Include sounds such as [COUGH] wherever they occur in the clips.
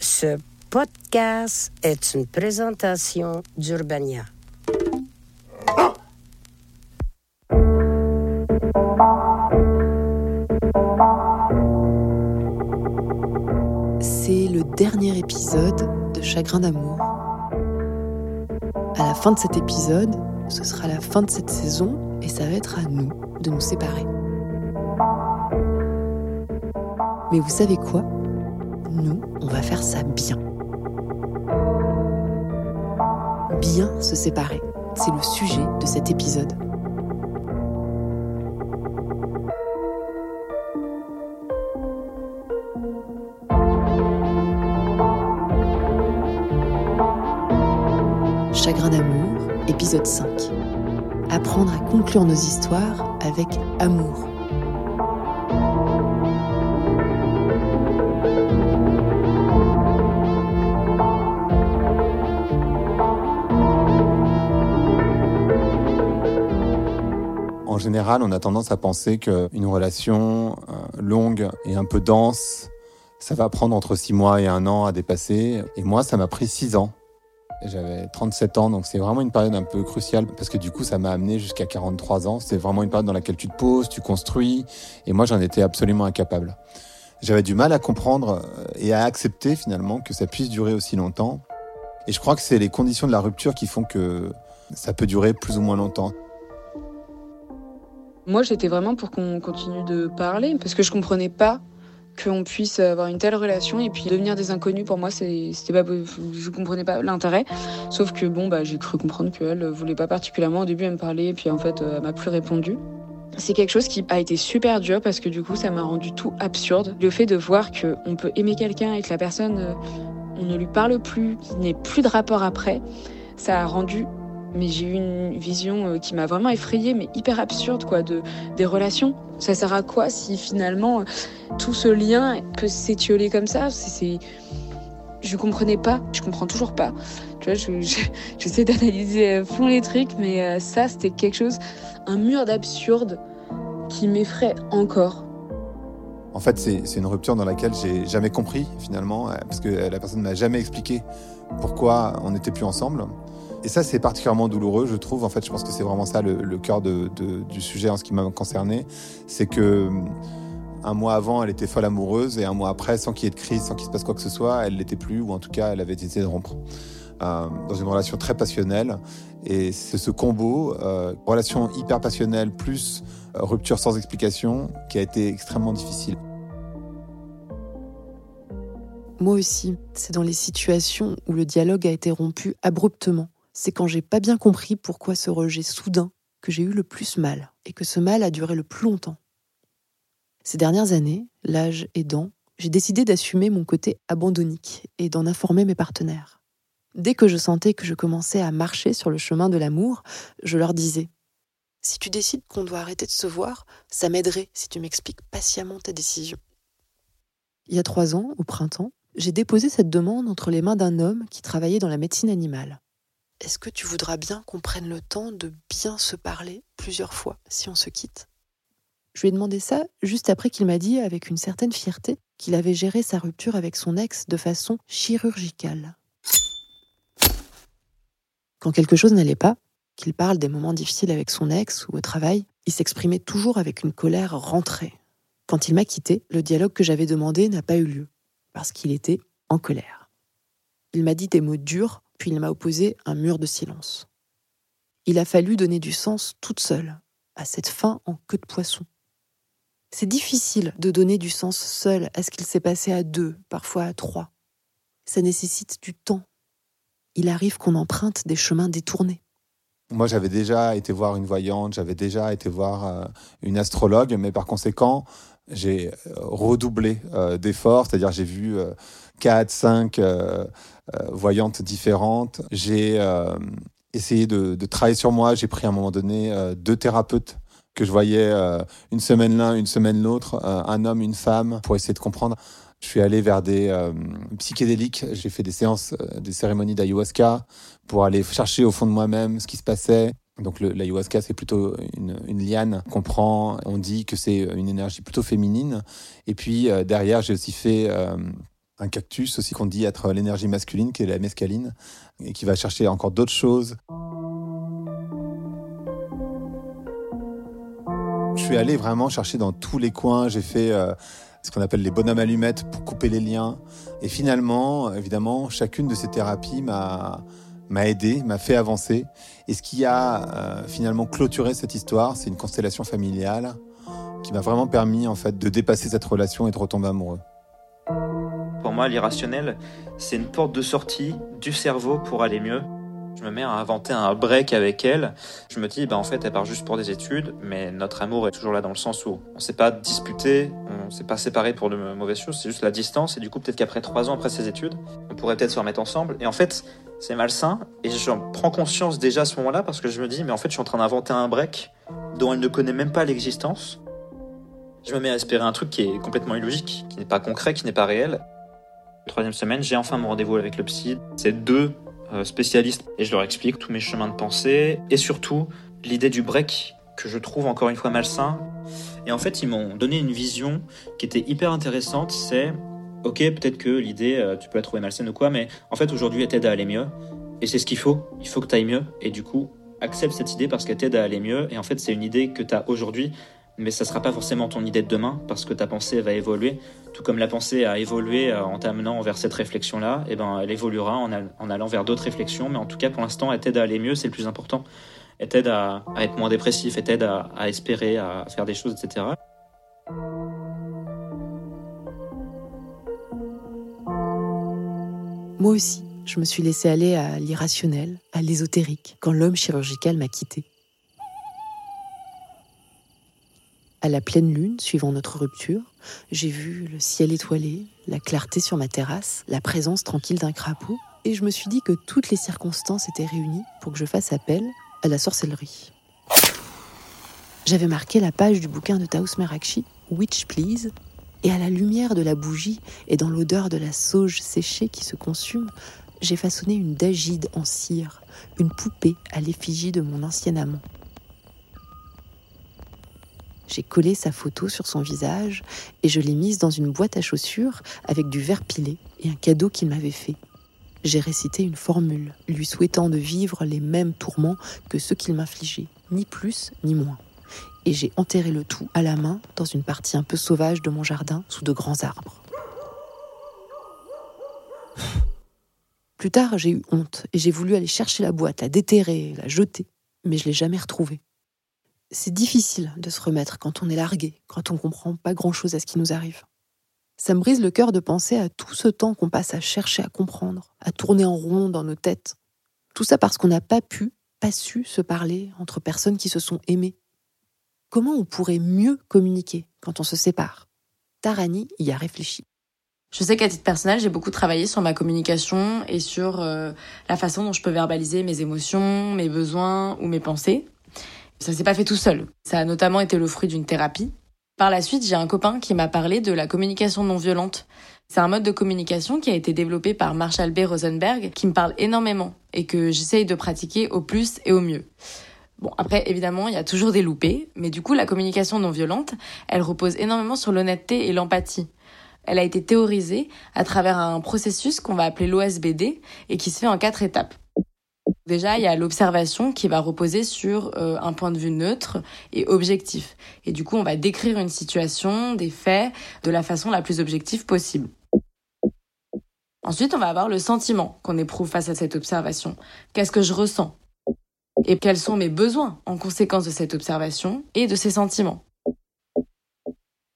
Ce podcast est une présentation d'Urbania. C'est le dernier épisode de Chagrin d'amour. À la fin de cet épisode, ce sera la fin de cette saison et ça va être à nous de nous séparer. Mais vous savez quoi? Va faire ça bien. Bien se séparer, c'est le sujet de cet épisode. Chagrin d'amour, épisode 5. Apprendre à conclure nos histoires avec amour. On a tendance à penser qu'une relation euh, longue et un peu dense, ça va prendre entre six mois et un an à dépasser. Et moi, ça m'a pris six ans. J'avais 37 ans, donc c'est vraiment une période un peu cruciale parce que du coup, ça m'a amené jusqu'à 43 ans. C'est vraiment une période dans laquelle tu te poses, tu construis. Et moi, j'en étais absolument incapable. J'avais du mal à comprendre euh, et à accepter finalement que ça puisse durer aussi longtemps. Et je crois que c'est les conditions de la rupture qui font que ça peut durer plus ou moins longtemps. Moi, j'étais vraiment pour qu'on continue de parler parce que je comprenais pas qu'on puisse avoir une telle relation et puis devenir des inconnus. Pour moi, c'était pas, je comprenais pas l'intérêt. Sauf que bon, bah, j'ai cru comprendre qu'elle voulait pas particulièrement. Au début, elle me parlait, puis en fait, elle m'a plus répondu. C'est quelque chose qui a été super dur parce que du coup, ça m'a rendu tout absurde. Le fait de voir qu'on peut aimer quelqu'un et que la personne, on ne lui parle plus, qu'il n'y ait plus de rapport après, ça a rendu mais j'ai eu une vision euh, qui m'a vraiment effrayée, mais hyper absurde, quoi, de, des relations. Ça sert à quoi si finalement tout ce lien peut s'étioler comme ça? C'est, Je comprenais pas, je comprends toujours pas. Tu vois, [LAUGHS] j'essaie d'analyser fond les trucs, mais euh, ça, c'était quelque chose, un mur d'absurde qui m'effraie encore. En fait, c'est une rupture dans laquelle j'ai jamais compris finalement, euh, parce que la personne ne m'a jamais expliqué pourquoi on n'était plus ensemble. Et ça, c'est particulièrement douloureux, je trouve. En fait, je pense que c'est vraiment ça le, cœur du sujet en ce qui m'a concerné. C'est que un mois avant, elle était folle amoureuse, et un mois après, sans qu'il y ait de crise, sans qu'il se passe quoi que ce soit, elle l'était plus, ou en tout cas, elle avait décidé de rompre. Euh, dans une relation très passionnelle. Et c'est ce combo, euh, relation hyper passionnelle plus euh, rupture sans explication, qui a été extrêmement difficile. Moi aussi, c'est dans les situations où le dialogue a été rompu abruptement c'est quand j'ai pas bien compris pourquoi ce rejet soudain que j'ai eu le plus mal et que ce mal a duré le plus longtemps. Ces dernières années, l'âge aidant, j'ai décidé d'assumer mon côté abandonnique et d'en informer mes partenaires. Dès que je sentais que je commençais à marcher sur le chemin de l'amour, je leur disais Si tu décides qu'on doit arrêter de se voir, ça m'aiderait si tu m'expliques patiemment ta décision. Il y a trois ans, au printemps, j'ai déposé cette demande entre les mains d'un homme qui travaillait dans la médecine animale. Est-ce que tu voudras bien qu'on prenne le temps de bien se parler plusieurs fois si on se quitte? Je lui ai demandé ça juste après qu'il m'a dit avec une certaine fierté qu'il avait géré sa rupture avec son ex de façon chirurgicale. Quand quelque chose n'allait pas, qu'il parle des moments difficiles avec son ex ou au travail, il s'exprimait toujours avec une colère rentrée. Quand il m'a quitté, le dialogue que j'avais demandé n'a pas eu lieu, parce qu'il était en colère. Il m'a dit des mots durs puis il m'a opposé un mur de silence. Il a fallu donner du sens toute seule à cette fin en queue de poisson. C'est difficile de donner du sens seul à ce qu'il s'est passé à deux, parfois à trois. Ça nécessite du temps. Il arrive qu'on emprunte des chemins détournés. Moi, j'avais déjà été voir une voyante, j'avais déjà été voir euh, une astrologue, mais par conséquent, j'ai euh, redoublé euh, d'efforts, c'est-à-dire j'ai vu quatre, cinq voyantes différentes. J'ai essayé de, de, travailler sur moi. J'ai pris à un moment donné deux thérapeutes que je voyais une semaine l'un, une semaine l'autre, un homme, une femme, pour essayer de comprendre. Je suis allé vers des psychédéliques. J'ai fait des séances, des cérémonies d'ayahuasca pour aller chercher au fond de moi-même ce qui se passait. Donc l'ayahuasca, c'est plutôt une, liane qu'on prend. On dit que c'est une énergie plutôt féminine. Et puis euh, derrière, j'ai aussi fait euh, un cactus aussi qu'on dit être l'énergie masculine, qui est la mescaline, et qui va chercher encore d'autres choses. Je suis allé vraiment chercher dans tous les coins. J'ai fait euh, ce qu'on appelle les bonhommes allumettes pour couper les liens. Et finalement, évidemment, chacune de ces thérapies m'a m'a aidé, m'a fait avancer. Et ce qui a euh, finalement clôturé cette histoire, c'est une constellation familiale qui m'a vraiment permis en fait de dépasser cette relation et de retomber amoureux. Pour moi, l'irrationnel, c'est une porte de sortie du cerveau pour aller mieux. Je me mets à inventer un break avec elle. Je me dis, bah en fait, elle part juste pour des études, mais notre amour est toujours là dans le sens où on s'est pas disputé, on s'est pas séparé pour de mauvaises choses, c'est juste la distance. Et du coup, peut-être qu'après trois ans après ses études, on pourrait peut-être se remettre ensemble. Et en fait, c'est malsain. Et j'en prends conscience déjà à ce moment-là parce que je me dis, mais en fait, je suis en train d'inventer un break dont elle ne connaît même pas l'existence. Je me mets à espérer un truc qui est complètement illogique, qui n'est pas concret, qui n'est pas réel. Troisième semaine, j'ai enfin mon rendez-vous avec le psy. C'est deux euh, spécialistes et je leur explique tous mes chemins de pensée et surtout l'idée du break que je trouve encore une fois malsain. Et en fait, ils m'ont donné une vision qui était hyper intéressante. C'est ok, peut-être que l'idée, euh, tu peux la trouver malsaine ou quoi, mais en fait, aujourd'hui, elle t'aide à aller mieux. Et c'est ce qu'il faut. Il faut que tu ailles mieux. Et du coup, accepte cette idée parce qu'elle t'aide à aller mieux. Et en fait, c'est une idée que tu as aujourd'hui, mais ça sera pas forcément ton idée de demain parce que ta pensée va évoluer. Tout comme la pensée a évolué euh, en t'amenant vers cette réflexion-là, et eh ben elle évoluera en, allant vers d'autres réflexions. Mais en tout cas, pour l'instant, elle t'aide à aller mieux, c'est le plus important. Elle t'aide à, être moins dépressif, elle t'aide à, à espérer, à faire des choses, etc. Moi aussi, je me suis laissé aller à l'irrationnel, à l'ésotérique, quand l'homme chirurgical m'a quitté. À la pleine lune, suivant notre rupture, j'ai vu le ciel étoilé, la clarté sur ma terrasse, la présence tranquille d'un crapaud, et je me suis dit que toutes les circonstances étaient réunies pour que je fasse appel à la sorcellerie. J'avais marqué la page du bouquin de Taous Merakchi, Witch Please, et à la lumière de la bougie et dans l'odeur de la sauge séchée qui se consume, j'ai façonné une dagide en cire, une poupée à l'effigie de mon ancien amant. J'ai collé sa photo sur son visage et je l'ai mise dans une boîte à chaussures avec du verre pilé et un cadeau qu'il m'avait fait. J'ai récité une formule, lui souhaitant de vivre les mêmes tourments que ceux qu'il m'infligeait, ni plus ni moins. Et j'ai enterré le tout à la main dans une partie un peu sauvage de mon jardin sous de grands arbres. Plus tard, j'ai eu honte et j'ai voulu aller chercher la boîte, la déterrer, la jeter, mais je l'ai jamais retrouvée. C'est difficile de se remettre quand on est largué, quand on comprend pas grand-chose à ce qui nous arrive. Ça me brise le cœur de penser à tout ce temps qu'on passe à chercher à comprendre, à tourner en rond dans nos têtes. Tout ça parce qu'on n'a pas pu, pas su se parler entre personnes qui se sont aimées. Comment on pourrait mieux communiquer quand on se sépare? Tarani y a réfléchi. Je sais qu'à titre personnel, j'ai beaucoup travaillé sur ma communication et sur euh, la façon dont je peux verbaliser mes émotions, mes besoins ou mes pensées. Ça s'est pas fait tout seul. Ça a notamment été le fruit d'une thérapie. Par la suite, j'ai un copain qui m'a parlé de la communication non violente. C'est un mode de communication qui a été développé par Marshall B. Rosenberg, qui me parle énormément et que j'essaye de pratiquer au plus et au mieux. Bon, après, évidemment, il y a toujours des loupés, mais du coup, la communication non violente, elle repose énormément sur l'honnêteté et l'empathie. Elle a été théorisée à travers un processus qu'on va appeler l'OSBD et qui se fait en quatre étapes. Déjà, il y a l'observation qui va reposer sur euh, un point de vue neutre et objectif. Et du coup, on va décrire une situation, des faits, de la façon la plus objective possible. Ensuite, on va avoir le sentiment qu'on éprouve face à cette observation. Qu'est-ce que je ressens? Et quels sont mes besoins en conséquence de cette observation et de ces sentiments?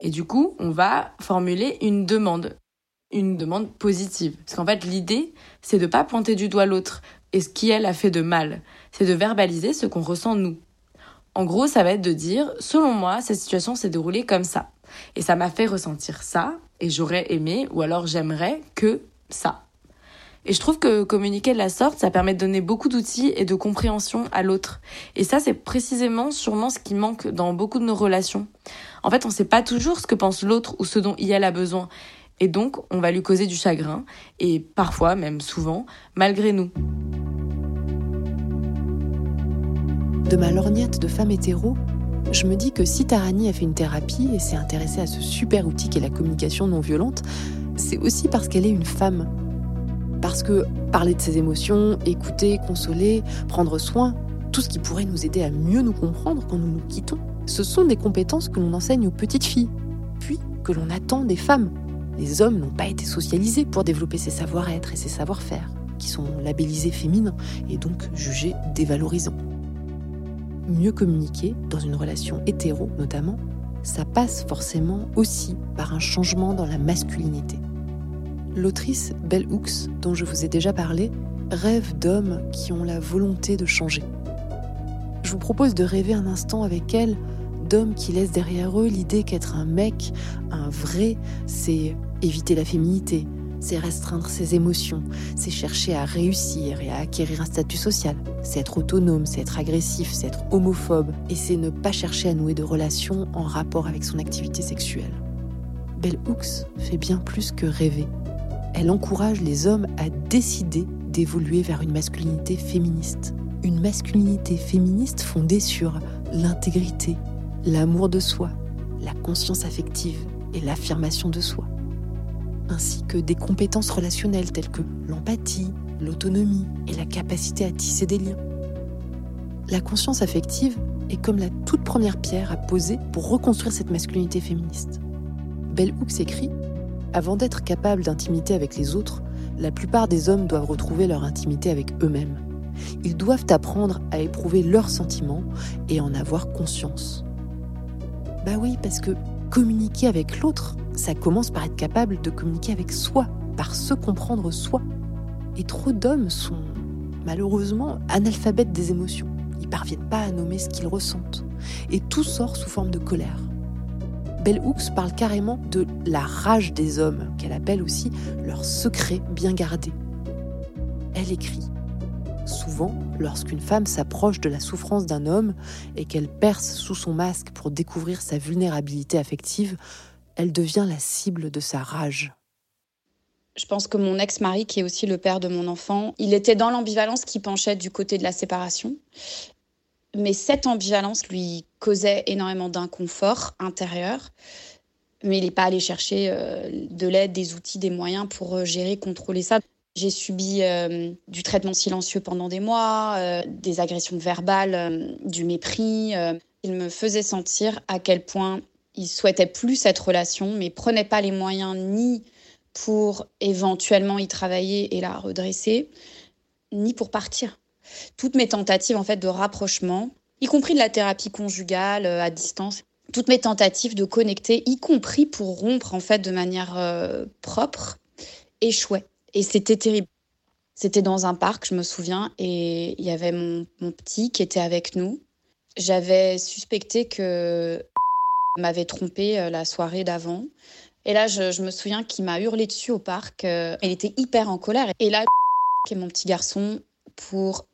Et du coup, on va formuler une demande, une demande positive. Parce qu'en fait, l'idée, c'est de pas pointer du doigt l'autre, et ce qui elle a fait de mal. C'est de verbaliser ce qu'on ressent nous. En gros, ça va être de dire, selon moi, cette situation s'est déroulée comme ça. Et ça m'a fait ressentir ça, et j'aurais aimé, ou alors j'aimerais que ça. Et je trouve que communiquer de la sorte, ça permet de donner beaucoup d'outils et de compréhension à l'autre. Et ça, c'est précisément sûrement ce qui manque dans beaucoup de nos relations. En fait, on ne sait pas toujours ce que pense l'autre ou ce dont il a besoin. Et donc, on va lui causer du chagrin, et parfois, même souvent, malgré nous. De ma lorgnette de femme hétéro, je me dis que si Tarani a fait une thérapie et s'est intéressée à ce super outil qu'est la communication non violente, c'est aussi parce qu'elle est une femme. Parce que parler de ses émotions, écouter, consoler, prendre soin, tout ce qui pourrait nous aider à mieux nous comprendre quand nous nous quittons, ce sont des compétences que l'on enseigne aux petites filles, puis que l'on attend des femmes. Les hommes n'ont pas été socialisés pour développer ces savoir-être et ces savoir-faire, qui sont labellisés féminins et donc jugés dévalorisants. Mieux communiquer, dans une relation hétéro notamment, ça passe forcément aussi par un changement dans la masculinité. L'autrice Belle Hooks, dont je vous ai déjà parlé, rêve d'hommes qui ont la volonté de changer. Je vous propose de rêver un instant avec elle d'hommes qui laissent derrière eux l'idée qu'être un mec, un vrai, c'est éviter la féminité, c'est restreindre ses émotions, c'est chercher à réussir et à acquérir un statut social, c'est être autonome, c'est être agressif, c'est être homophobe, et c'est ne pas chercher à nouer de relations en rapport avec son activité sexuelle. Belle Hooks fait bien plus que rêver. Elle encourage les hommes à décider d'évoluer vers une masculinité féministe. Une masculinité féministe fondée sur l'intégrité, l'amour de soi, la conscience affective et l'affirmation de soi ainsi que des compétences relationnelles telles que l'empathie, l'autonomie et la capacité à tisser des liens. La conscience affective est comme la toute première pierre à poser pour reconstruire cette masculinité féministe. Bell Hooks écrit Avant d'être capable d'intimité avec les autres, la plupart des hommes doivent retrouver leur intimité avec eux-mêmes. Ils doivent apprendre à éprouver leurs sentiments et en avoir conscience. Bah oui, parce que communiquer avec l'autre, ça commence par être capable de communiquer avec soi, par se comprendre soi. Et trop d'hommes sont malheureusement analphabètes des émotions. Ils parviennent pas à nommer ce qu'ils ressentent. Et tout sort sous forme de colère. Bell Hooks parle carrément de la rage des hommes, qu'elle appelle aussi leur secret bien gardé. Elle écrit Souvent, lorsqu'une femme s'approche de la souffrance d'un homme et qu'elle perce sous son masque pour découvrir sa vulnérabilité affective, elle devient la cible de sa rage. Je pense que mon ex-mari, qui est aussi le père de mon enfant, il était dans l'ambivalence qui penchait du côté de la séparation. Mais cette ambivalence lui causait énormément d'inconfort intérieur. Mais il n'est pas allé chercher euh, de l'aide, des outils, des moyens pour euh, gérer, contrôler ça. J'ai subi euh, du traitement silencieux pendant des mois, des agressions verbales, du mépris. il me faisait sentir à quel point il souhaitait plus cette relation, mais prenait pas les moyens ni pour éventuellement y travailler et la redresser, ni pour partir. Toutes mes tentatives en fait de rapprochement, y compris de la thérapie conjugale euh, à distance, toutes mes tentatives de connecter, y compris pour rompre en fait de manière euh, propre, échouaient. Et c'était terrible. C'était dans un parc, je me souviens, et il y avait mon petit qui était avec nous. J'avais suspecté que m'avait trompé euh, la soirée d'avant. Et là, je, me souviens qu'il m'a hurlé dessus au parc. Euh, il était hyper en colère. Et là, [LAUGHS] qui est mon petit garçon, pour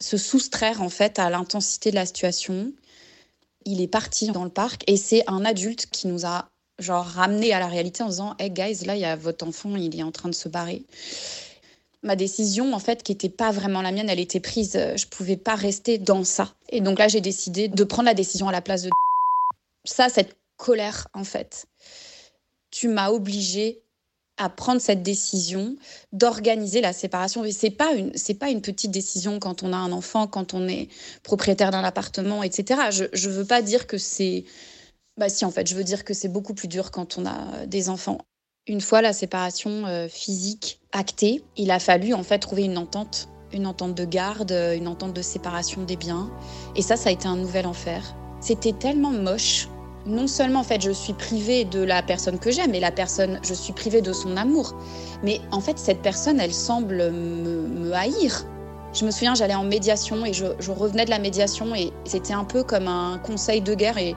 se soustraire en fait à l'intensité de la situation, il est parti dans le parc et c'est un adulte qui nous a genre ramené à la réalité en disant Hey guys, là, il y a votre enfant, il est en train de se barrer. Ma décision, en fait, qui n'était pas vraiment la mienne, elle était prise. Je pouvais pas rester dans ça. Et donc là, j'ai décidé de prendre la décision à la place de ça, cette colère, en fait. Tu m'as obligé à prendre cette décision d'organiser la séparation. Et c'est pas une, c'est pas une petite décision quand on a un enfant, quand on est propriétaire d'un appartement, etc. Je, je veux pas dire que c'est, bah si en fait, je veux dire que c'est beaucoup plus dur quand on a des enfants. Une fois la séparation euh, physique actée, il a fallu en fait trouver une entente, une entente de garde, une entente de séparation des biens. Et ça, ça a été un nouvel enfer. C'était tellement moche non seulement en fait je suis privée de la personne que j'aime et la personne je suis privée de son amour mais en fait cette personne elle semble me, haïr. Je me souviens j'allais en médiation et je, revenais de la médiation et c'était un peu comme un conseil de guerre et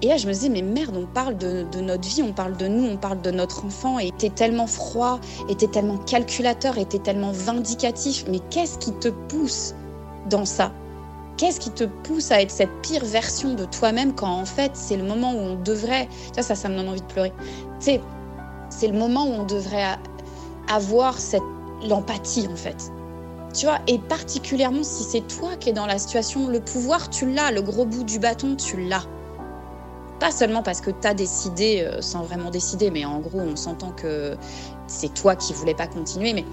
et là, je me disais, mais merde, on parle de, notre vie, on parle de nous, on parle de notre enfant, et t'es tellement froid, et t'es tellement calculateur, et t'es tellement vindicatif, mais qu'est-ce qui te pousse dans ça? Qu'est-ce qui te pousse à être cette pire version de toi-même quand en fait c'est le moment où on devrait, ça, ça, ça me donne envie de pleurer. Tu c'est le moment où on devrait avoir cette l'empathie en fait. Tu vois, et particulièrement si c'est toi qui es dans la situation, le pouvoir tu l'as, le gros bout du bâton tu l'as. Pas seulement parce que tu as décidé euh, sans vraiment décider, mais en gros, on s'entend que c'est toi qui voulais pas continuer, mais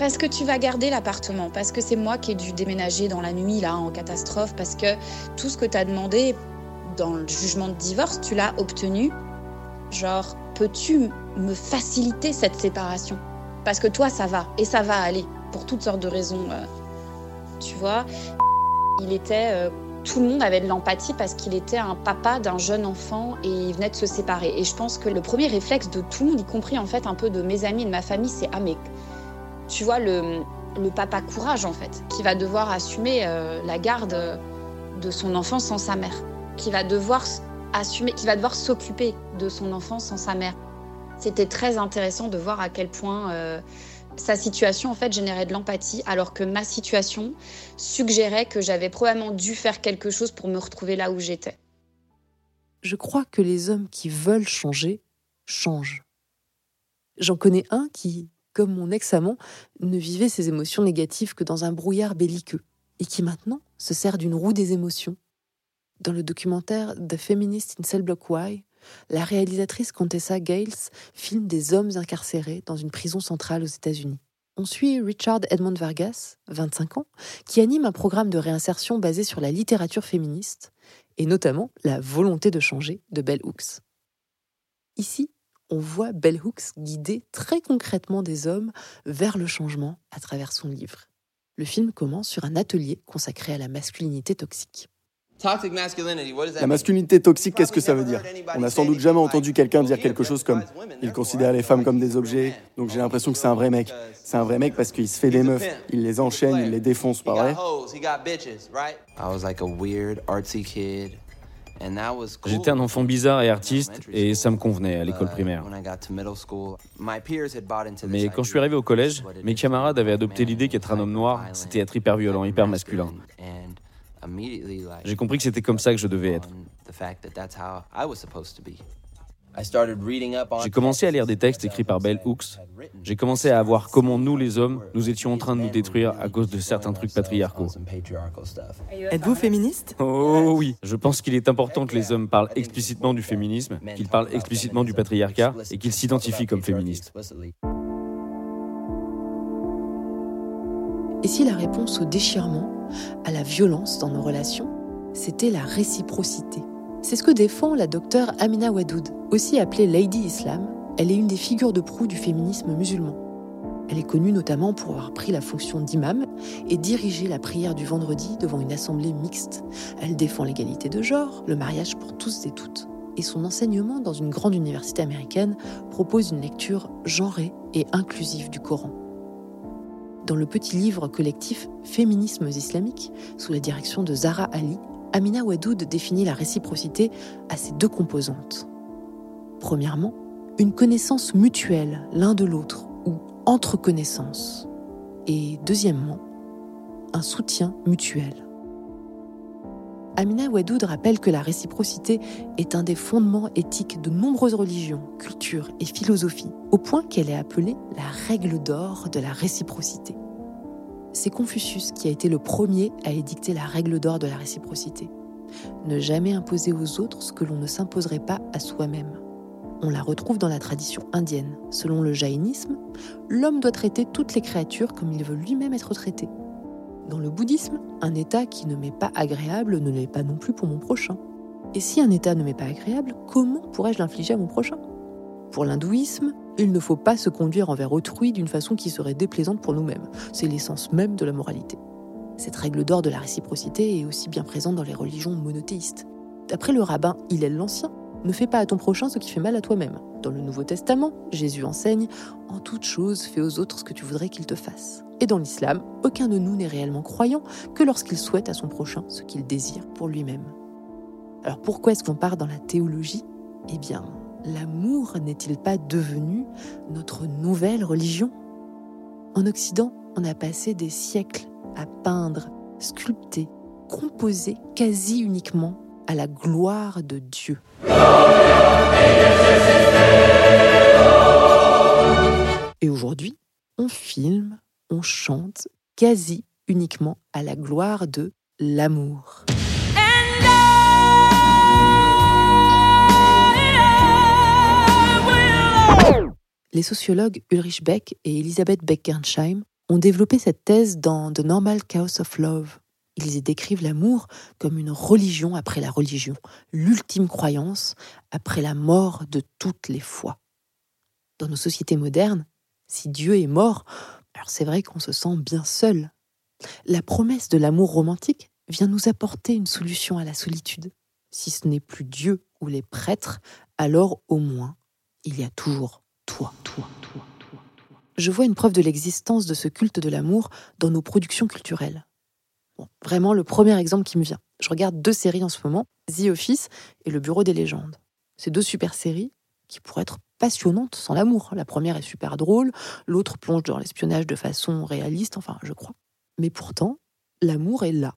parce que tu vas garder l'appartement, parce que c'est moi qui ai dû déménager dans la nuit, là, en catastrophe, parce que tout ce que tu as demandé dans le jugement de divorce, tu l'as obtenu. Genre, peux-tu me faciliter cette séparation? Parce que toi, ça va, et ça va aller, pour toutes sortes de raisons. euh, tu vois, il était. euh, tout le monde avait de l'empathie parce qu'il était un papa d'un jeune enfant et il venait de se séparer. Et je pense que le premier réflexe de tout le monde, y compris en fait un peu de mes amis et de ma famille, c'est Ah, mais tu vois, le, le papa courage en fait, qui va devoir assumer euh, la garde de son enfant sans sa mère, qui va devoir assumer, qui va devoir s'occuper de son enfant sans sa mère. C'était très intéressant de voir à quel point euh, sa situation en fait générait de l'empathie, alors que ma situation suggérait que j'avais probablement dû faire quelque chose pour me retrouver là où j'étais. Je crois que les hommes qui veulent changer changent. J'en connais un qui, comme mon ex-amant, ne vivait ses émotions négatives que dans un brouillard belliqueux, et qui maintenant se sert d'une roue des émotions. Dans le documentaire The Feminist in Cell Block Y, la réalisatrice Contessa Gales filme des hommes incarcérés dans une prison centrale aux États-Unis. On suit Richard Edmond Vargas, 25 ans, qui anime un programme de réinsertion basé sur la littérature féministe, et notamment la volonté de changer de Bell Hooks. Ici, on voit Bell Hooks guider très concrètement des hommes vers le changement à travers son livre. Le film commence sur un atelier consacré à la masculinité toxique. La masculinité toxique, qu'est-ce que ça veut dire? On n'a sans doute jamais entendu quelqu'un dire quelque chose comme il considère les femmes comme des objets, donc j'ai l'impression que c'est un vrai mec. C'est un vrai mec parce qu'il se fait des meufs, il les enchaîne, il les défonce, pas vrai? J'étais un enfant bizarre et artiste, et ça me convenait à l'école primaire. Mais quand je suis arrivé au collège, mes camarades avaient adopté l'idée qu'être un homme noir, c'était être hyper violent, hyper masculin. J'ai compris que c'était comme ça que je devais être. J'ai commencé à lire des textes écrits par Bell Hooks. J'ai commencé à voir comment nous, les hommes, nous étions en train de nous détruire à cause de certains trucs patriarcaux. Êtes-vous féministe? Oh oui, je pense qu'il est important que les hommes parlent explicitement du féminisme, qu'ils parlent explicitement du patriarcat et qu'ils s'identifient comme féministes. Et si la réponse au déchirement, à la violence dans nos relations, c'était la réciprocité? C'est ce que défend la docteure Amina Wadoud, aussi appelée Lady Islam. Elle est une des figures de proue du féminisme musulman. Elle est connue notamment pour avoir pris la fonction d'imam et dirigé la prière du vendredi devant une assemblée mixte. Elle défend l'égalité de genre, le mariage pour tous et toutes. Et son enseignement dans une grande université américaine propose une lecture genrée et inclusive du Coran. Dans le petit livre collectif Féminismes islamiques, sous la direction de Zara Ali, Amina Wadoud définit la réciprocité à ses deux composantes. Premièrement, une connaissance mutuelle l'un de l'autre ou entre connaissances. Et deuxièmement, un soutien mutuel. Amina Wadoud rappelle que la réciprocité est un des fondements éthiques de nombreuses religions, cultures et philosophies, au point qu'elle est appelée la règle d'or de la réciprocité. C'est Confucius qui a été le premier à édicter la règle d'or de la réciprocité. Ne jamais imposer aux autres ce que l'on ne s'imposerait pas à soi-même. On la retrouve dans la tradition indienne. Selon le jaïnisme, l'homme doit traiter toutes les créatures comme il veut lui-même être traité. Dans le bouddhisme, un état qui ne m'est pas agréable ne l'est pas non plus pour mon prochain. Et si un état ne m'est pas agréable, comment pourrais-je l'infliger à mon prochain? Pour l'hindouisme, il ne faut pas se conduire envers autrui d'une façon qui serait déplaisante pour nous-mêmes. C'est l'essence même de la moralité. Cette règle d'or de la réciprocité est aussi bien présente dans les religions monothéistes. D'après le rabbin Hillel l'Ancien, ne fais pas à ton prochain ce qui fait mal à toi-même. Dans le Nouveau Testament, Jésus enseigne En toute chose, fais aux autres ce que tu voudrais qu'ils te fassent. Et dans l'islam, aucun de nous n'est réellement croyant que lorsqu'il souhaite à son prochain ce qu'il désire pour lui-même. Alors pourquoi est-ce qu'on part dans la théologie? Eh bien, l'amour n'est-il pas devenu notre nouvelle religion? En Occident, on a passé des siècles à peindre, sculpter, composer quasi uniquement à la gloire de Dieu. Et aujourd'hui, on filme, on chante quasi uniquement à la gloire de l'amour. Les sociologues Ulrich Beck et Elisabeth Beck-Gernsheim ont développé cette thèse dans The Normal Chaos of Love. Ils y décrivent l'amour comme une religion après la religion, l'ultime croyance après la mort de toutes les foi. Dans nos sociétés modernes, si Dieu est mort, alors c'est vrai qu'on se sent bien seul. La promesse de l'amour romantique vient nous apporter une solution à la solitude. Si ce n'est plus Dieu ou les prêtres, alors au moins, il y a toujours toi, toi, toi, toi, toi. Je vois une preuve de l'existence de ce culte de l'amour dans nos productions culturelles. Vraiment le premier exemple qui me vient. Je regarde deux séries en ce moment, The Office et Le Bureau des légendes. Ces deux super séries qui pourraient être passionnantes sans l'amour. La première est super drôle, l'autre plonge dans l'espionnage de façon réaliste, enfin je crois. Mais pourtant, l'amour est là.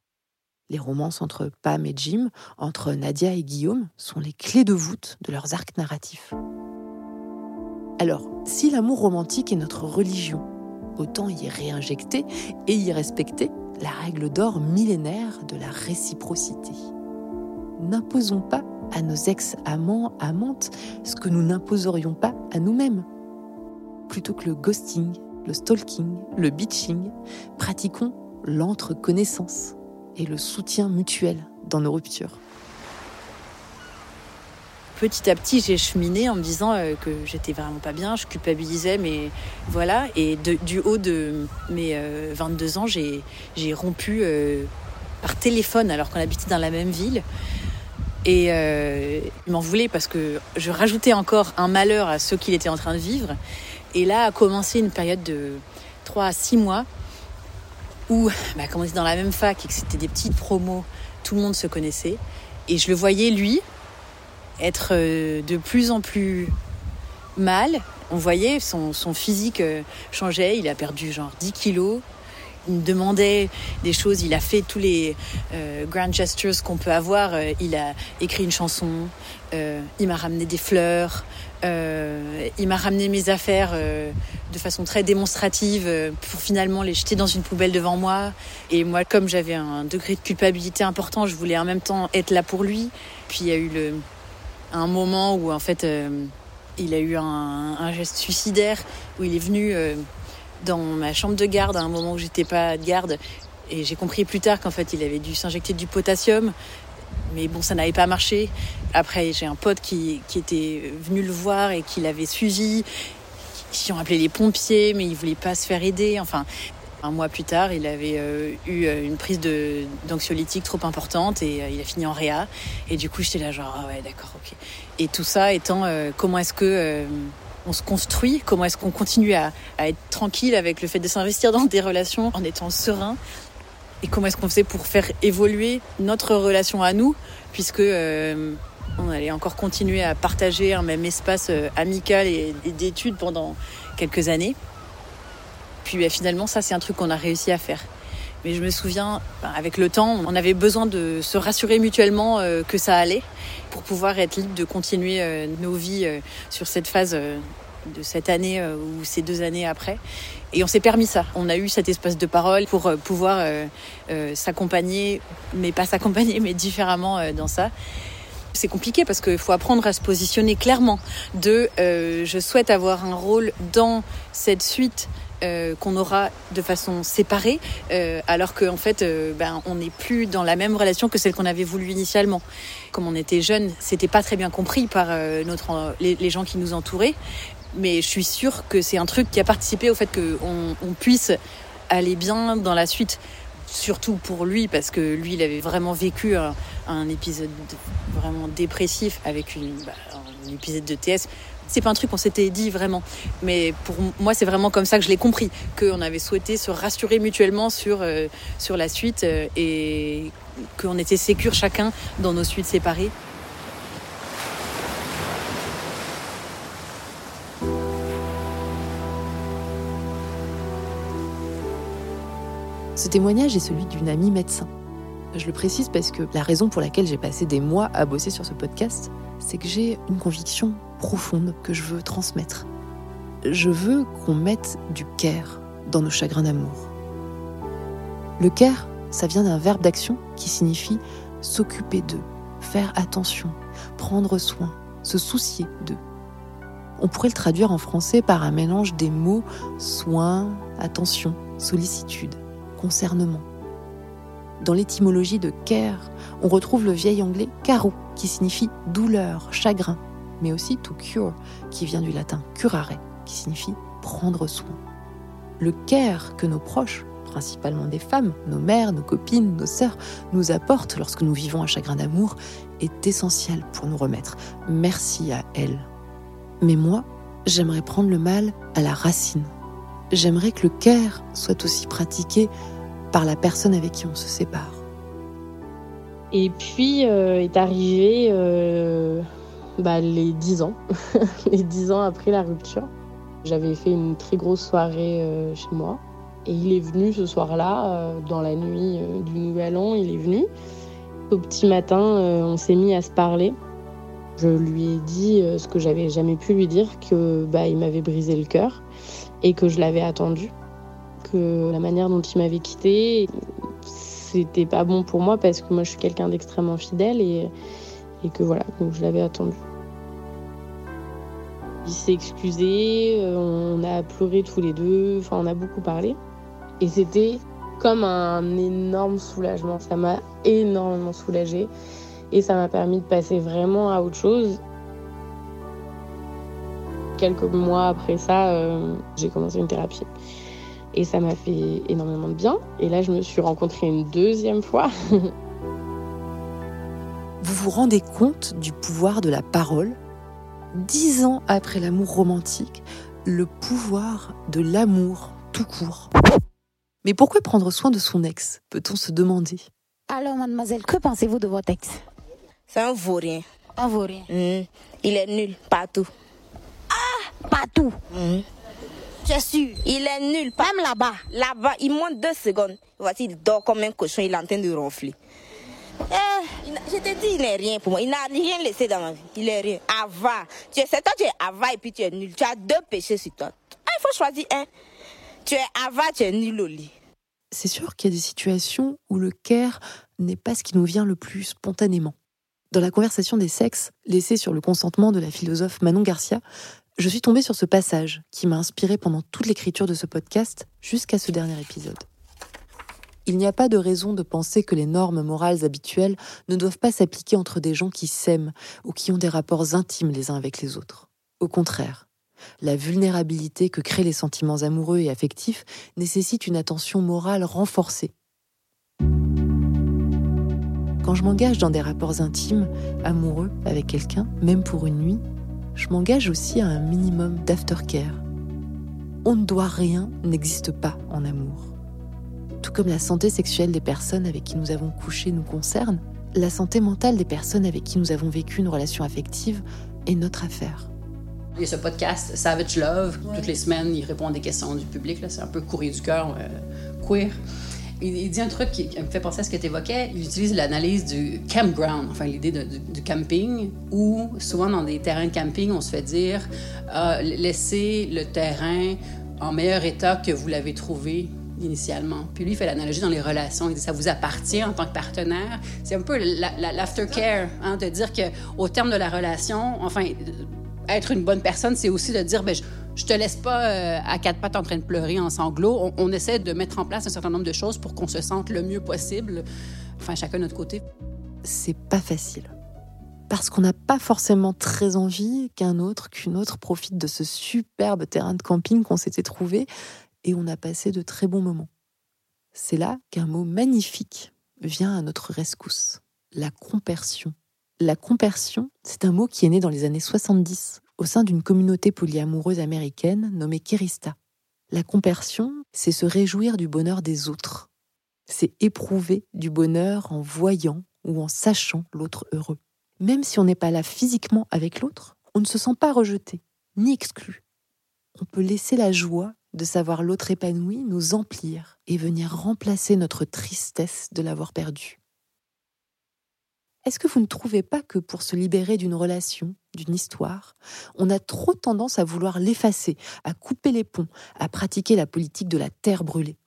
Les romances entre Pam et Jim, entre Nadia et Guillaume, sont les clés de voûte de leurs arcs narratifs. Alors, si l'amour romantique est notre religion, autant y réinjecter et y respecter la règle d'or millénaire de la réciprocité. N'imposons pas à nos ex-amants, amantes, ce que nous n'imposerions pas à nous-mêmes. Plutôt que le ghosting, le stalking, le bitching, pratiquons l'entre-connaissance et le soutien mutuel dans nos ruptures. Petit à petit, j'ai cheminé en me disant euh, que j'étais vraiment pas bien, je culpabilisais, mais voilà. Et du haut de mes 22 euh, ans, j'ai rompu euh, par téléphone alors qu'on habitait dans la même ville. Et il m'en voulait parce que je rajoutais encore un malheur à ceux qu'il était en train de vivre. Et là a commencé une période de 3 à 6 mois où, bah, comme on était dans la même fac et que c'était des petites promos, tout le monde se connaissait. Et je le voyais, lui, être euh, de plus en plus mal. On voyait son, physique euh, changeait, il a perdu genre 10 kilos. Il me demandait des choses, il a fait tous les euh, grand gestures qu'on peut avoir. il a écrit une chanson, il m'a ramené des fleurs, il m'a ramené mes affaires de façon très démonstrative pour finalement les jeter dans une poubelle devant moi. Et moi, comme j'avais un degré de culpabilité important, je voulais en même temps être là pour lui. Puis il y a eu le, un moment où en fait il a eu un, geste suicidaire, où il est venu dans ma chambre de garde à un moment où j'étais pas de garde. Et j'ai compris plus tard qu'en fait il avait dû s'injecter du potassium mais bon, ça n'avait pas marché. Après, j'ai un pote qui, était venu le voir et qui l'avait suivi. Qui ont appelé les pompiers, mais il voulait pas se faire aider. Enfin, un mois plus tard, il avait euh, eu euh, une prise d'anxiolytique trop importante et euh, il a fini en réa. Et du coup, j'étais là genre, ah ouais, d'accord, ok. Et tout ça étant, comment est-ce que on se construit, comment est-ce qu'on continue à, être tranquille avec le fait de s'investir dans des relations en étant serein, et comment est-ce qu'on faisait pour faire évoluer notre relation à nous, puisque on allait encore continuer à partager un même espace amical et, d'études pendant quelques années. Puis bah, finalement, ça, c'est un truc qu'on a réussi à faire. Mais je me souviens, bah, avec le temps, on avait besoin de se rassurer mutuellement euh, que ça allait pour pouvoir être libre de continuer nos vies sur cette phase de cette année euh, ou ces deux années après. Et on s'est permis ça. On a eu cet espace de parole pour euh, pouvoir euh, s'accompagner, mais pas s'accompagner, mais différemment dans ça. C'est compliqué parce qu'il faut apprendre à se positionner clairement. De je souhaite avoir un rôle dans cette suite qu'on aura de façon séparée, alors qu'en fait, ben, on n'est plus dans la même relation que celle qu'on avait voulu initialement. Comme on était jeunes, c'était pas très bien compris par notre, les, gens qui nous entouraient mais je suis sûre que c'est un truc qui a participé au fait qu'on on puisse aller bien dans la suite. Surtout pour lui, parce que lui, il avait vraiment vécu un, épisode vraiment dépressif avec une, bah, un épisode de TS. C'est pas un truc qu'on s'était dit vraiment, mais pour moi, c'est vraiment comme ça que je l'ai compris, qu'on avait souhaité se rassurer mutuellement sur, euh, sur la suite euh, et qu'on était sécures chacun dans nos suites séparées. Ce témoignage est celui d'une amie médecin. Je le précise parce que la raison pour laquelle j'ai passé des mois à bosser sur ce podcast, c'est que j'ai une conviction profonde que je veux transmettre. Je veux qu'on mette du care dans nos chagrins d'amour. Le care, ça vient d'un verbe d'action qui signifie s'occuper d'eux, faire attention, prendre soin, se soucier d'eux. On pourrait le traduire en français par un mélange des mots soin, attention, sollicitude, concernement. Dans l'étymologie de care, on retrouve le vieil anglais caro, qui signifie douleur, chagrin, mais aussi to cure, qui vient du latin curare, qui signifie prendre soin. Le care que nos proches, principalement des femmes, nos mères, nos copines, nos sœurs, nous apportent lorsque nous vivons un chagrin d'amour, est essentiel pour nous remettre. Merci à elles. Mais moi, j'aimerais prendre le mal à la racine. J'aimerais que le care soit aussi pratiqué par la personne avec qui on se sépare. Et puis euh, est arrivé euh, bah, les dix ans, [LAUGHS] les dix ans après la rupture. J'avais fait une très grosse soirée euh, chez moi. Et il est venu ce soir-là, euh, dans la nuit euh, du Nouvel An, il est venu. Au petit matin, on s'est mis à se parler. Je lui ai dit ce que j'avais jamais pu lui dire, que bah, il m'avait brisé le cœur et que je l'avais attendu. Que la manière dont il m'avait quitté, c'était pas bon pour moi parce que moi je suis quelqu'un d'extrêmement fidèle et, et que voilà, donc je l'avais attendu. Il s'est excusé, euh, on a pleuré tous les deux, enfin on a beaucoup parlé. Et c'était comme un énorme soulagement. Ça m'a énormément soulagée et ça m'a permis de passer vraiment à autre chose. Quelques mois après ça, euh, j'ai commencé une thérapie. Et ça m'a fait énormément de bien. Et là, je me suis rencontrée une deuxième fois. [LAUGHS] vous vous rendez compte du pouvoir de la parole? Dix ans après l'amour romantique, le pouvoir de l'amour tout court. Mais pourquoi prendre soin de son ex peut-on se demander? Alors, mademoiselle, que pensez-vous de votre ex? C'est un vaurien. Un vaurien mmh. Il est nul partout. Ah, partout mmh. Je suis. Il est nul. Même là-bas. Là-bas, il monte deux secondes. Voici, il dort comme un cochon, il est en train de ronfler. Eh, je te dis, il n'est rien pour moi. Il n'a rien laissé dans ma vie. Il est rien. Ava. Tu sais, toi, tu es Ava et puis tu es nul. Tu as deux péchés sur toi. Ah, il faut choisir un. Tu es Ava, tu es nul au lit. C'est sûr qu'il y a des situations où le care n'est pas ce qui nous vient le plus spontanément. Dans la conversation des sexes, laissée sur le consentement de la philosophe Manon Garcia, je suis tombée sur ce passage qui m'a inspiré pendant toute l'écriture de ce podcast jusqu'à ce dernier épisode. Il n'y a pas de raison de penser que les normes morales habituelles ne doivent pas s'appliquer entre des gens qui s'aiment ou qui ont des rapports intimes les uns avec les autres. Au contraire, la vulnérabilité que créent les sentiments amoureux et affectifs nécessite une attention morale renforcée. Quand je m'engage dans des rapports intimes, amoureux, avec quelqu'un, même pour une nuit, je m'engage aussi à un minimum d'aftercare. On ne doit rien n'existe pas en amour. Tout comme la santé sexuelle des personnes avec qui nous avons couché nous concerne, la santé mentale des personnes avec qui nous avons vécu une relation affective est notre affaire. Il y a ce podcast Savage Love. Toutes les semaines, il répond à des questions du public. C'est un peu courrier du cœur, euh, queer. Il, dit un truc qui, me fait penser à ce que tu évoquais. Il utilise l'analyse du campground, enfin l'idée du, camping, où souvent dans des terrains de camping, on se fait dire euh, laissez le terrain en meilleur état que vous l'avez trouvé initialement. Puis lui, il fait l'analogie dans les relations. Il dit ça vous appartient en tant que partenaire. C'est un peu l'aftercare, hein, de dire qu'au terme de la relation, enfin, être une bonne personne, c'est aussi de dire, ben, je, je te laisse pas euh, à quatre pattes en train de pleurer en sanglots. On, essaie de mettre en place un certain nombre de choses pour qu'on se sente le mieux possible, enfin, chacun de notre côté. C'est pas facile. Parce qu'on n'a pas forcément très envie qu'un autre, qu'une autre profite de ce superbe terrain de camping qu'on s'était trouvé et on a passé de très bons moments. C'est là qu'un mot magnifique vient à notre rescousse, la compersion. La compersion, c'est un mot qui est né dans les années 70 au sein d'une communauté polyamoureuse américaine nommée Kirista. La compersion, c'est se réjouir du bonheur des autres. C'est éprouver du bonheur en voyant ou en sachant l'autre heureux. Même si on n'est pas là physiquement avec l'autre, on ne se sent pas rejeté, ni exclu. On peut laisser la joie de savoir l'autre épanoui nous emplir et venir remplacer notre tristesse de l'avoir perdu. Est-ce que vous ne trouvez pas que pour se libérer d'une relation, d'une histoire, on a trop tendance à vouloir l'effacer, à couper les ponts, à pratiquer la politique de la terre brûlée?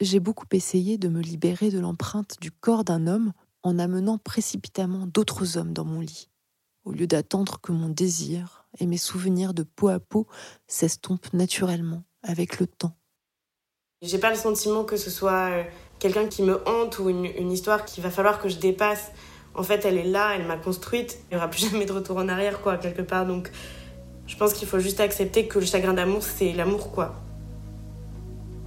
J'ai beaucoup essayé de me libérer de l'empreinte du corps d'un homme en amenant précipitamment d'autres hommes dans mon lit, au lieu d'attendre que mon désir, et mes souvenirs de peau à peau s'estompent naturellement avec le temps. J'ai pas le sentiment que ce soit euh, quelqu'un qui me hante ou une, une histoire qu'il va falloir que je dépasse. En fait, elle est là, elle m'a construite. Il n'y aura plus [LAUGHS] jamais de retour en arrière, quoi, quelque part. Donc, je pense qu'il faut juste accepter que le chagrin d'amour, c'est l'amour, quoi.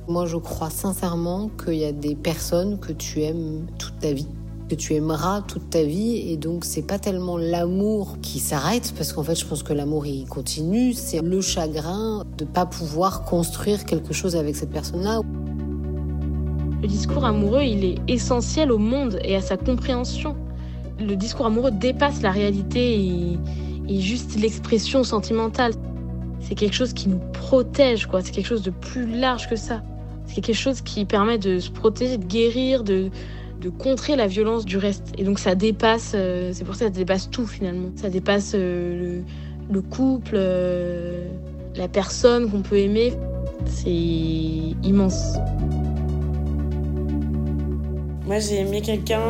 Moi, je crois sincèrement qu'il y a des personnes que tu aimes toute ta vie, que tu aimeras toute ta vie, et donc c'est pas tellement l'amour qui s'arrête, parce qu'en fait, je pense que l'amour il continue. C'est le chagrin de pas pouvoir construire quelque chose avec cette personne-là. Le discours amoureux, il est essentiel au monde et à sa compréhension. Le discours amoureux dépasse la réalité et, et juste l'expression sentimentale. C'est quelque chose qui nous protège, quoi. C'est quelque chose de plus large que ça. C'est quelque chose qui permet de se protéger, de guérir, de, de contrer la violence du reste. Et donc ça dépasse, euh, c'est pour ça que ça dépasse tout finalement. Ça dépasse euh, le, le, couple, euh, la personne qu'on peut aimer. C'est immense. Moi j'ai aimé quelqu'un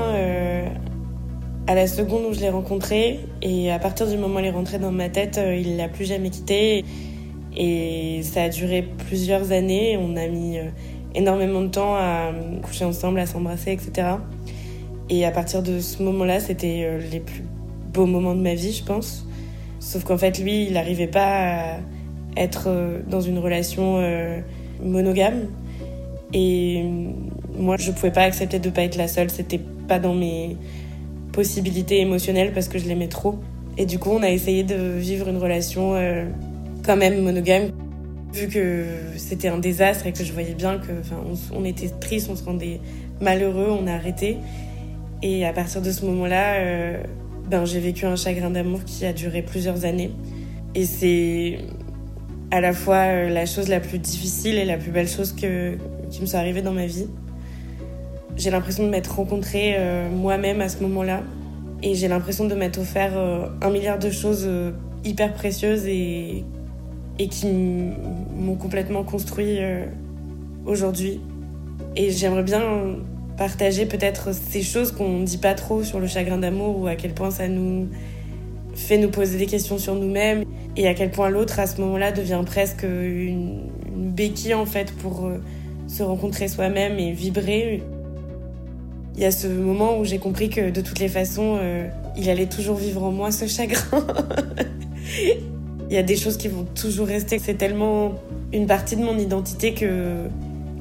à la seconde où je l'ai rencontré et à partir du moment où il est rentré dans ma tête, il l'a plus jamais quitté. Et ça a duré plusieurs années. On a mis énormément de temps à coucher ensemble, à s'embrasser, etc. Et à partir de ce moment-là, c'était euh, les plus beaux moments de ma vie, je pense. Sauf qu'en fait, lui, il n'arrivait pas à être euh, dans une relation monogame. Et moi, je pouvais pas accepter de ne pas être la seule. C'était pas dans mes possibilités émotionnelles parce que je l'aimais trop. Et du coup, on a essayé de vivre une relation quand même monogame. Vu que c'était un désastre et que je voyais bien que, on, on, était triste, on se rendait malheureux, on a arrêté. Et à partir de ce moment-là, euh, ben, j'ai vécu un chagrin d'amour qui a duré plusieurs années. Et c'est à la fois euh, la chose la plus difficile et la plus belle chose que, qui me soit arrivée dans ma vie. J'ai l'impression de m'être rencontrée euh, moi-même à ce moment-là. Et j'ai l'impression de m'être offert un milliard de choses hyper précieuses et et qui m'ont complètement construit euh, aujourd'hui. Et j'aimerais bien partager peut-être ces choses qu'on ne dit pas trop sur le chagrin d'amour ou à quel point ça nous fait nous poser des questions sur nous-mêmes et à quel point l'autre à ce moment-là devient presque une, béquille en fait pour euh, se rencontrer soi-même et vibrer. Il y a ce moment où j'ai compris que de toutes les façons, euh, il allait toujours vivre en moi ce chagrin. [LAUGHS] Il y a des choses qui vont toujours rester. C'est tellement une partie de mon identité que,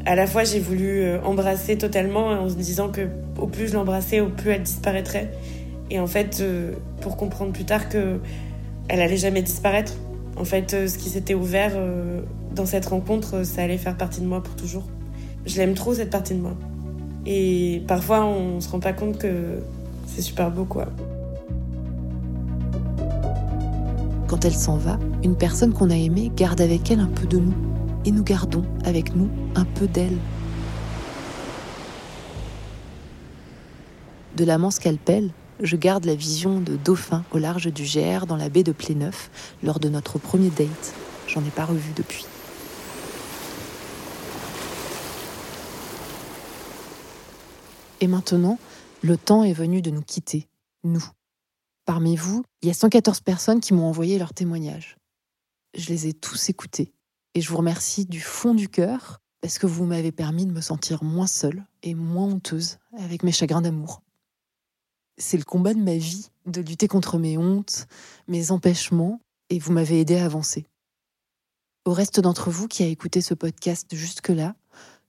à la fois, j'ai voulu euh, embrasser totalement en se disant que au plus je l'embrassais, au plus elle disparaîtrait. Et en fait, euh, pour comprendre plus tard que elle allait jamais disparaître. En fait, euh, ce qui s'était ouvert dans cette rencontre, ça allait faire partie de moi pour toujours. Je l'aime trop cette partie de moi. Et parfois, on se rend pas compte que c'est super beau, quoi. Quand elle s'en va, une personne qu'on a aimée garde avec elle un peu de nous. Et nous gardons avec nous un peu d'elle. De l'amant scalpel, je garde la vision de dauphin au large du Gers dans la baie de Pléneuf lors de notre premier date. J'en ai pas revu depuis. Et maintenant, le temps est venu de nous quitter, nous, Parmi vous, il y a 114 personnes qui m'ont envoyé leurs témoignages. Je les ai tous écoutés et je vous remercie du fond du cœur parce que vous m'avez permis de me sentir moins seule et moins honteuse avec mes chagrins d'amour. C'est le combat de ma vie de lutter contre mes hontes, mes empêchements et vous m'avez aidé à avancer. Au reste d'entre vous qui a écouté ce podcast jusque-là,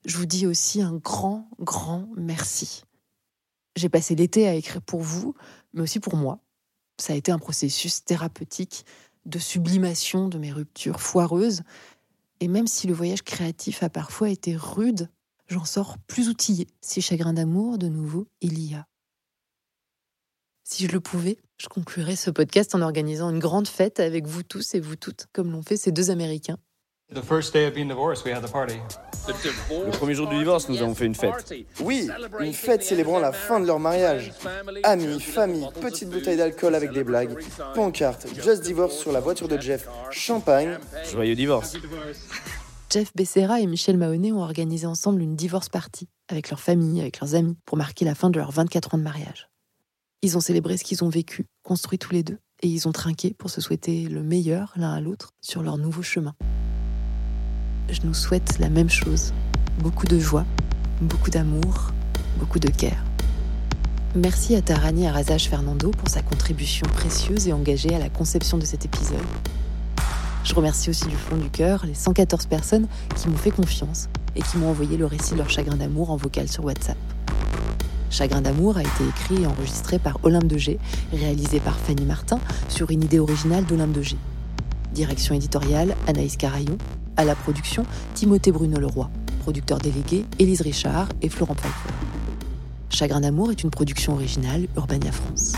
je vous dis aussi un grand, grand merci. J'ai passé l'été à écrire pour vous, mais aussi pour moi ça a été un processus thérapeutique de sublimation de mes ruptures foireuses. Et même si le voyage créatif a parfois été rude, j'en sors plus outillée. Si chagrin d'amour, de nouveau, il y a. Si je le pouvais, je conclurais ce podcast en organisant une grande fête avec vous tous et vous toutes, comme l'ont fait ces deux Américains. Le premier jour du divorce, nous avons fait une fête. Oui, une fête célébrant la fin de leur mariage. Amis, famille, petite bouteille d'alcool avec des blagues, pancarte, Just Divorce sur la voiture de Jeff, champagne. Joyeux divorce. Jeff Becerra et Michel Mahoney ont organisé ensemble une divorce party avec leur famille, avec leurs amis, pour marquer la fin de leurs 24 ans de mariage. Ils ont célébré ce qu'ils ont vécu, construit tous les deux. et ils ont trinqué pour se souhaiter le meilleur l'un à l'autre sur leur nouveau chemin. Je nous souhaite la même chose, beaucoup de joie, beaucoup d'amour, beaucoup de care. Merci à Tarani Arasage Fernando pour sa contribution précieuse et engagée à la conception de cet épisode. Je remercie aussi du fond du cœur les 114 personnes qui m'ont fait confiance et qui m'ont envoyé le récit de leur chagrin d'amour en vocal sur WhatsApp. Chagrin d'amour a été écrit et enregistré par Olympe de G, réalisé par Fanny Martin sur une idée originale d'Olympe de G. Direction éditoriale Anaïs Carayon. À la production, Timothée Bruno Leroy. Producteur délégué, Élise Richard et Florent Pfeiffer. Chagrin d'amour est une production originale Urbania France.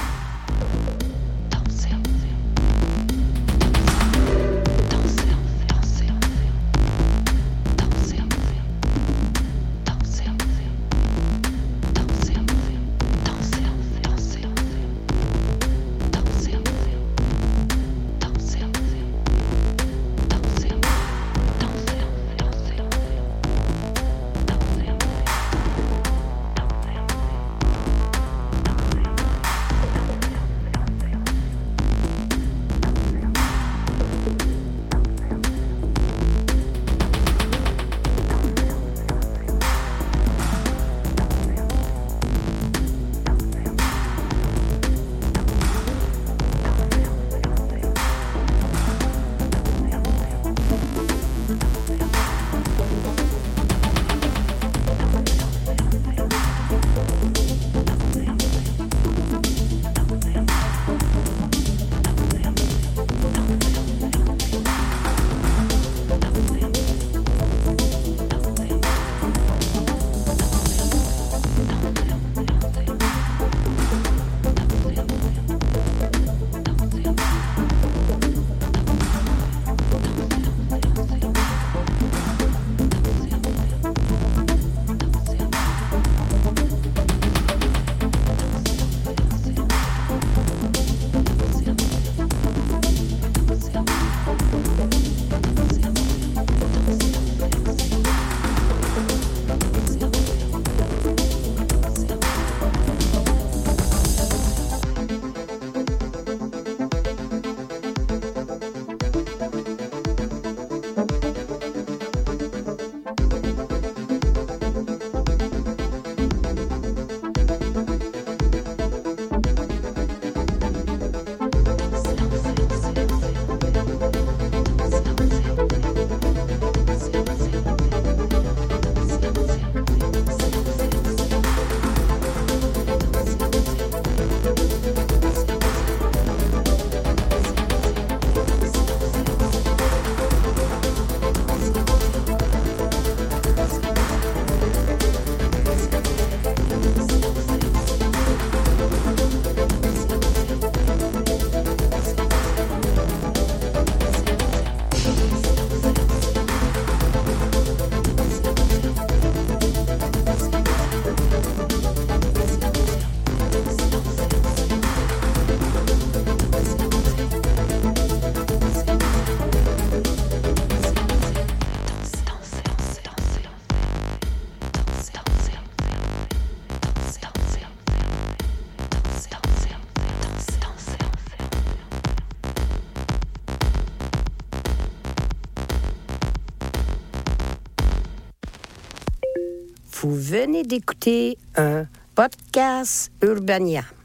Venez d'écouter un podcast Urbania.